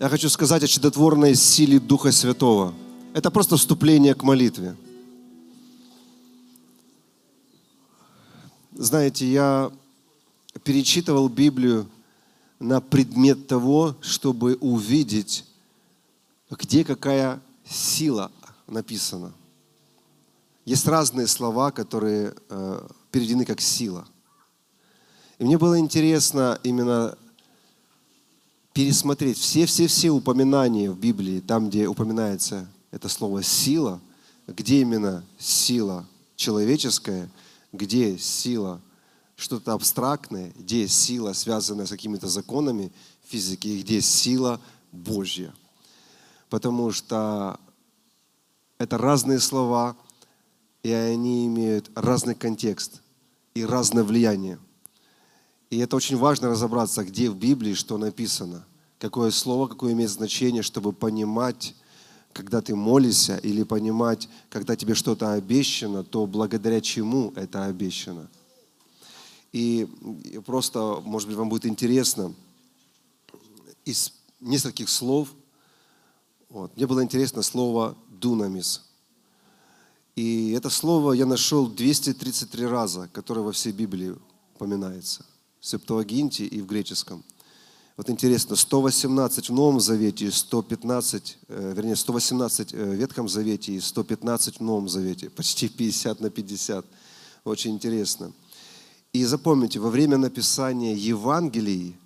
Я хочу сказать о чудотворной силе Духа Святого. Это просто вступление к молитве. Знаете, я перечитывал Библию на предмет того, чтобы увидеть, где какая сила написана. Есть разные слова, которые э, переведены как сила. И мне было интересно именно пересмотреть все-все-все упоминания в Библии, там, где упоминается это слово «сила», где именно сила человеческая, где сила что-то абстрактное, где сила, связанная с какими-то законами физики, и где сила Божья. Потому что это разные слова, и они имеют разный контекст и разное влияние. И это очень важно разобраться, где в Библии что написано, какое слово, какое имеет значение, чтобы понимать, когда ты молишься, или понимать, когда тебе что-то обещано, то благодаря чему это обещано. И просто, может быть, вам будет интересно, из нескольких слов, вот, мне было интересно слово «дунамис». И это слово я нашел 233 раза, которое во всей Библии упоминается – в Септуагинте и в греческом. Вот интересно, 118 в Новом Завете и 115, э, вернее, 118 в Ветхом Завете и 115 в Новом Завете. Почти 50 на 50. Очень интересно. И запомните, во время написания Евангелий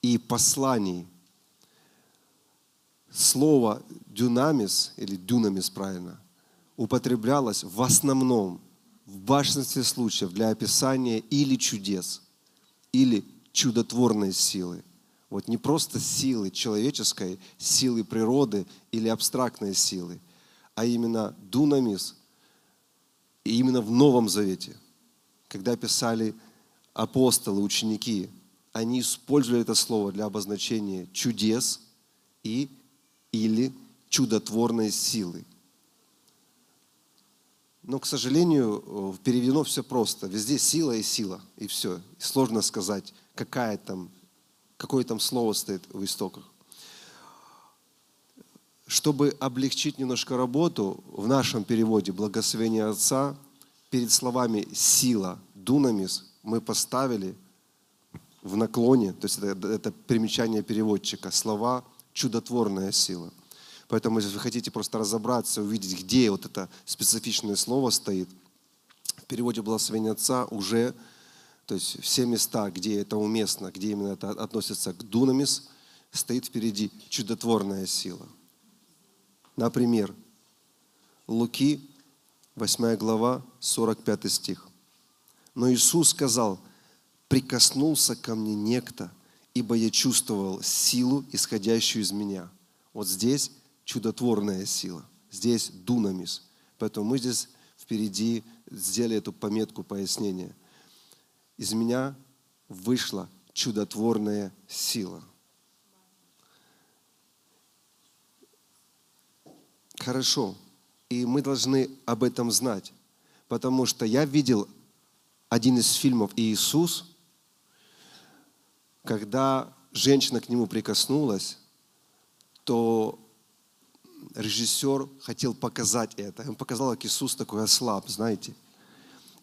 и посланий слово «дюнамис» или «дюнамис» правильно, употреблялось в основном, в большинстве случаев для описания или чудес – или чудотворной силы. Вот не просто силы человеческой, силы природы или абстрактной силы, а именно дунамис. И именно в Новом Завете, когда писали апостолы, ученики, они использовали это слово для обозначения чудес и или чудотворной силы. Но, к сожалению, переведено все просто. Везде сила и сила, и все. И сложно сказать, какая там, какое там слово стоит в истоках. Чтобы облегчить немножко работу, в нашем переводе «Благословение Отца» перед словами «сила», «дунамис» мы поставили в наклоне, то есть это, это примечание переводчика, слова «чудотворная сила». Поэтому, если вы хотите просто разобраться, увидеть, где вот это специфичное слово стоит, в переводе благословения Отца уже, то есть все места, где это уместно, где именно это относится к дунамис, стоит впереди чудотворная сила. Например, Луки, 8 глава, 45 стих. Но Иисус сказал, прикоснулся ко мне некто, ибо я чувствовал силу, исходящую из меня. Вот здесь чудотворная сила. Здесь дунамис. Поэтому мы здесь впереди сделали эту пометку пояснения. Из меня вышла чудотворная сила. Хорошо. И мы должны об этом знать. Потому что я видел один из фильмов «Иисус», когда женщина к нему прикоснулась, то режиссер хотел показать это. Он показал, как Иисус такой ослаб, знаете,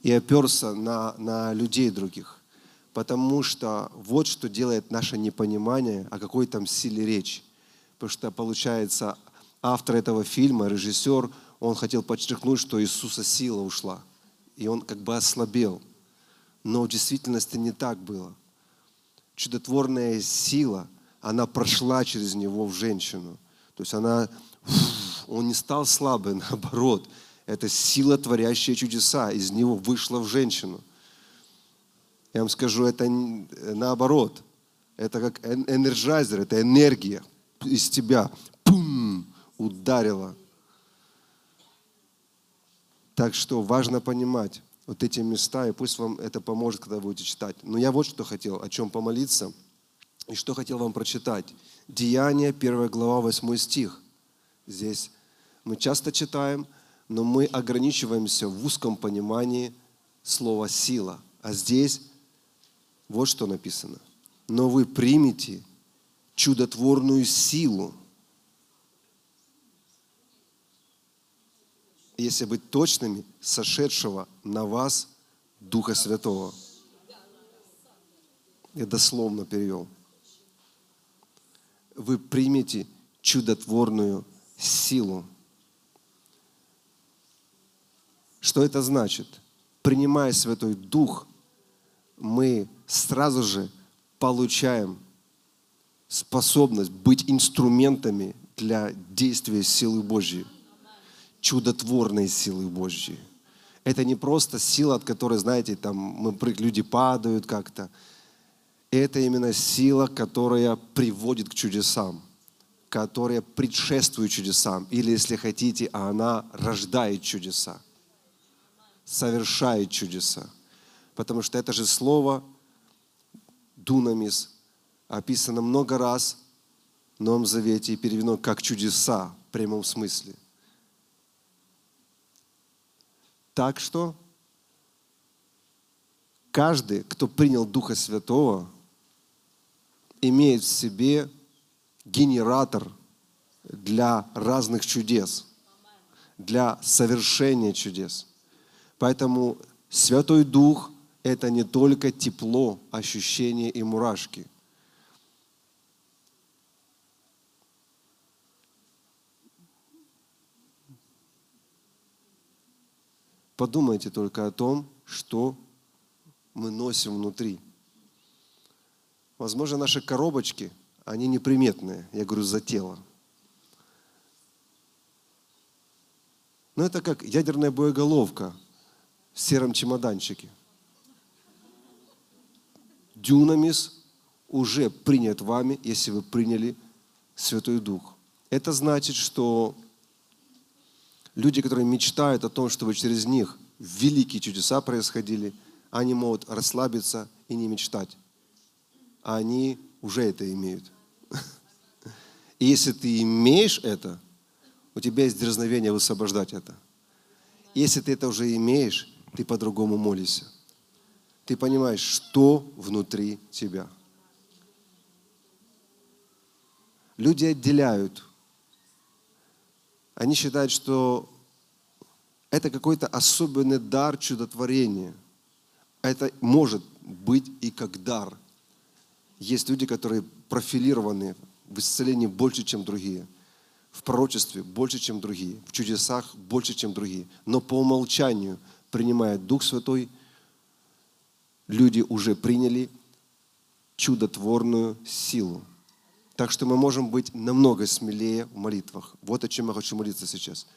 и оперся на, на людей других. Потому что вот что делает наше непонимание, о какой там силе речь. Потому что, получается, автор этого фильма, режиссер, он хотел подчеркнуть, что Иисуса сила ушла. И он как бы ослабел. Но в действительности не так было. Чудотворная сила, она прошла через него в женщину. То есть она он не стал слабым, наоборот. Это сила, творящая чудеса, из него вышла в женщину. Я вам скажу, это наоборот. Это как Energizer, это энергия из тебя. Пум! Ударила. Так что важно понимать вот эти места, и пусть вам это поможет, когда будете читать. Но я вот что хотел, о чем помолиться, и что хотел вам прочитать? Деяние, 1 глава, 8 стих. Здесь мы часто читаем, но мы ограничиваемся в узком понимании слова «сила». А здесь вот что написано. «Но вы примете чудотворную силу». Если быть точными, сошедшего на вас Духа Святого. Я дословно перевел – вы примете чудотворную силу. Что это значит? Принимая Святой Дух, мы сразу же получаем способность быть инструментами для действия силы Божьей, чудотворной силы Божьей. Это не просто сила, от которой, знаете, там мы, люди падают как-то. Это именно сила, которая приводит к чудесам, которая предшествует чудесам. Или, если хотите, она рождает чудеса, совершает чудеса. Потому что это же слово «дунамис» описано много раз в Новом Завете и переведено как чудеса в прямом смысле. Так что каждый, кто принял Духа Святого, имеет в себе генератор для разных чудес, для совершения чудес. Поэтому Святой Дух – это не только тепло, ощущение и мурашки – Подумайте только о том, что мы носим внутри. Возможно, наши коробочки, они неприметные, я говорю, за тело. Но это как ядерная боеголовка в сером чемоданчике. Дюнамис уже принят вами, если вы приняли Святой Дух. Это значит, что Люди, которые мечтают о том, чтобы через них великие чудеса происходили, они могут расслабиться и не мечтать. А они уже это имеют. И если ты имеешь это, у тебя есть дерзновение высвобождать это. Если ты это уже имеешь, ты по-другому молишься. Ты понимаешь, что внутри тебя. Люди отделяют они считают, что это какой-то особенный дар чудотворения. Это может быть и как дар. Есть люди, которые профилированы в исцелении больше, чем другие, в пророчестве больше, чем другие, в чудесах больше, чем другие. Но по умолчанию, принимая Дух Святой, люди уже приняли чудотворную силу. Так что мы можем быть намного смелее в молитвах. Вот о чем я хочу молиться сейчас.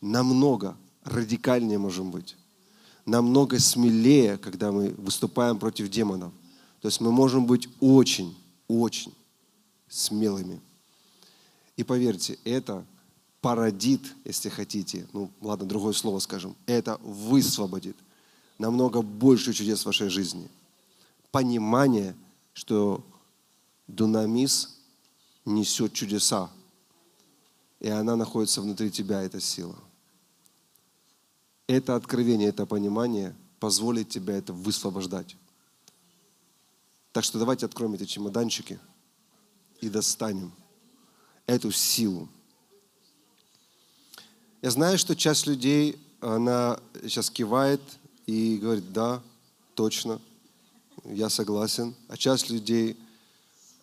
Намного радикальнее можем быть. Намного смелее, когда мы выступаем против демонов. То есть мы можем быть очень, очень смелыми. И поверьте, это породит, если хотите, ну ладно, другое слово скажем, это высвободит намного больше чудес в вашей жизни. Понимание, что дунамис несет чудеса. И она находится внутри тебя, эта сила. Это откровение, это понимание позволит тебя это высвобождать. Так что давайте откроем эти чемоданчики и достанем эту силу. Я знаю, что часть людей, она сейчас кивает и говорит, да, точно, я согласен. А часть людей,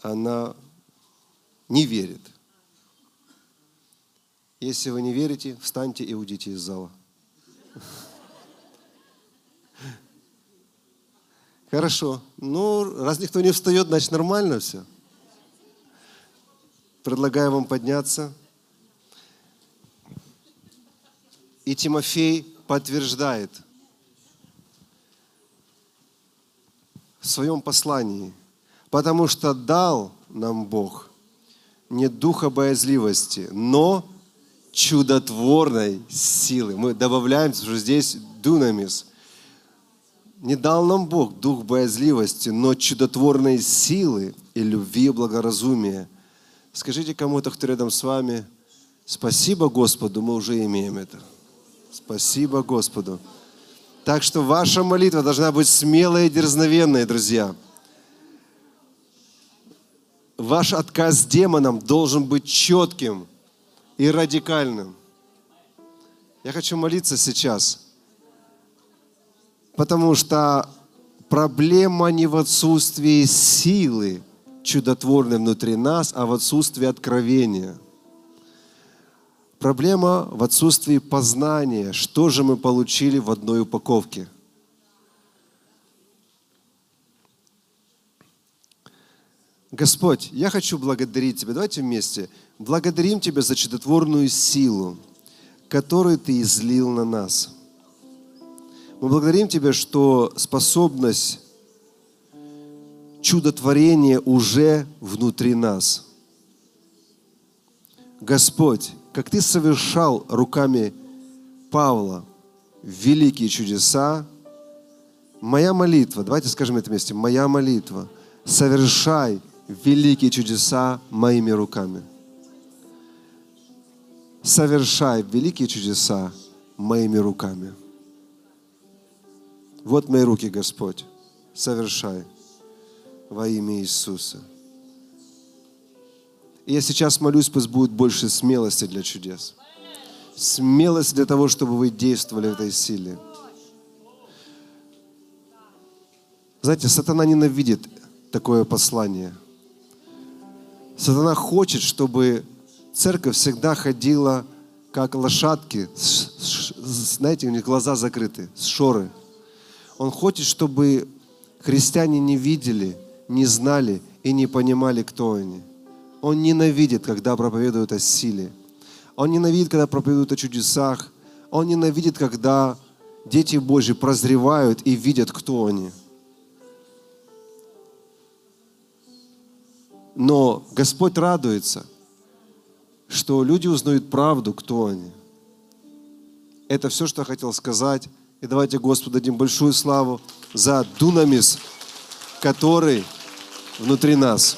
она не верит. Если вы не верите, встаньте и уйдите из зала. Хорошо. Ну, раз никто не встает, значит нормально все. Предлагаю вам подняться. И Тимофей подтверждает в своем послании, потому что дал нам Бог не духа боязливости, но чудотворной силы. Мы добавляем, что здесь дунамис. Не дал нам Бог дух боязливости, но чудотворной силы и любви и благоразумия. Скажите кому-то, кто рядом с вами, спасибо Господу, мы уже имеем это. Спасибо Господу. Так что ваша молитва должна быть смелой и дерзновенной, друзья ваш отказ демонам должен быть четким и радикальным. Я хочу молиться сейчас, потому что проблема не в отсутствии силы чудотворной внутри нас, а в отсутствии откровения. Проблема в отсутствии познания, что же мы получили в одной упаковке. Господь, я хочу благодарить Тебя. Давайте вместе. Благодарим Тебя за чудотворную силу, которую Ты излил на нас. Мы благодарим Тебя, что способность чудотворения уже внутри нас. Господь, как Ты совершал руками Павла великие чудеса, моя молитва, давайте скажем это вместе, моя молитва, совершай великие чудеса моими руками. Совершай великие чудеса моими руками. Вот мои руки, Господь. Совершай во имя Иисуса. И я сейчас молюсь, пусть будет больше смелости для чудес. Смелость для того, чтобы вы действовали в этой силе. Знаете, сатана ненавидит такое послание. Сатана хочет, чтобы церковь всегда ходила как лошадки, знаете, у них глаза закрыты, с шоры. Он хочет, чтобы христиане не видели, не знали и не понимали, кто они. Он ненавидит, когда проповедуют о силе. Он ненавидит, когда проповедуют о чудесах. Он ненавидит, когда дети Божьи прозревают и видят, кто они. Но Господь радуется, что люди узнают правду, кто они. Это все, что я хотел сказать. И давайте Господу дадим большую славу за дунамис, который внутри нас.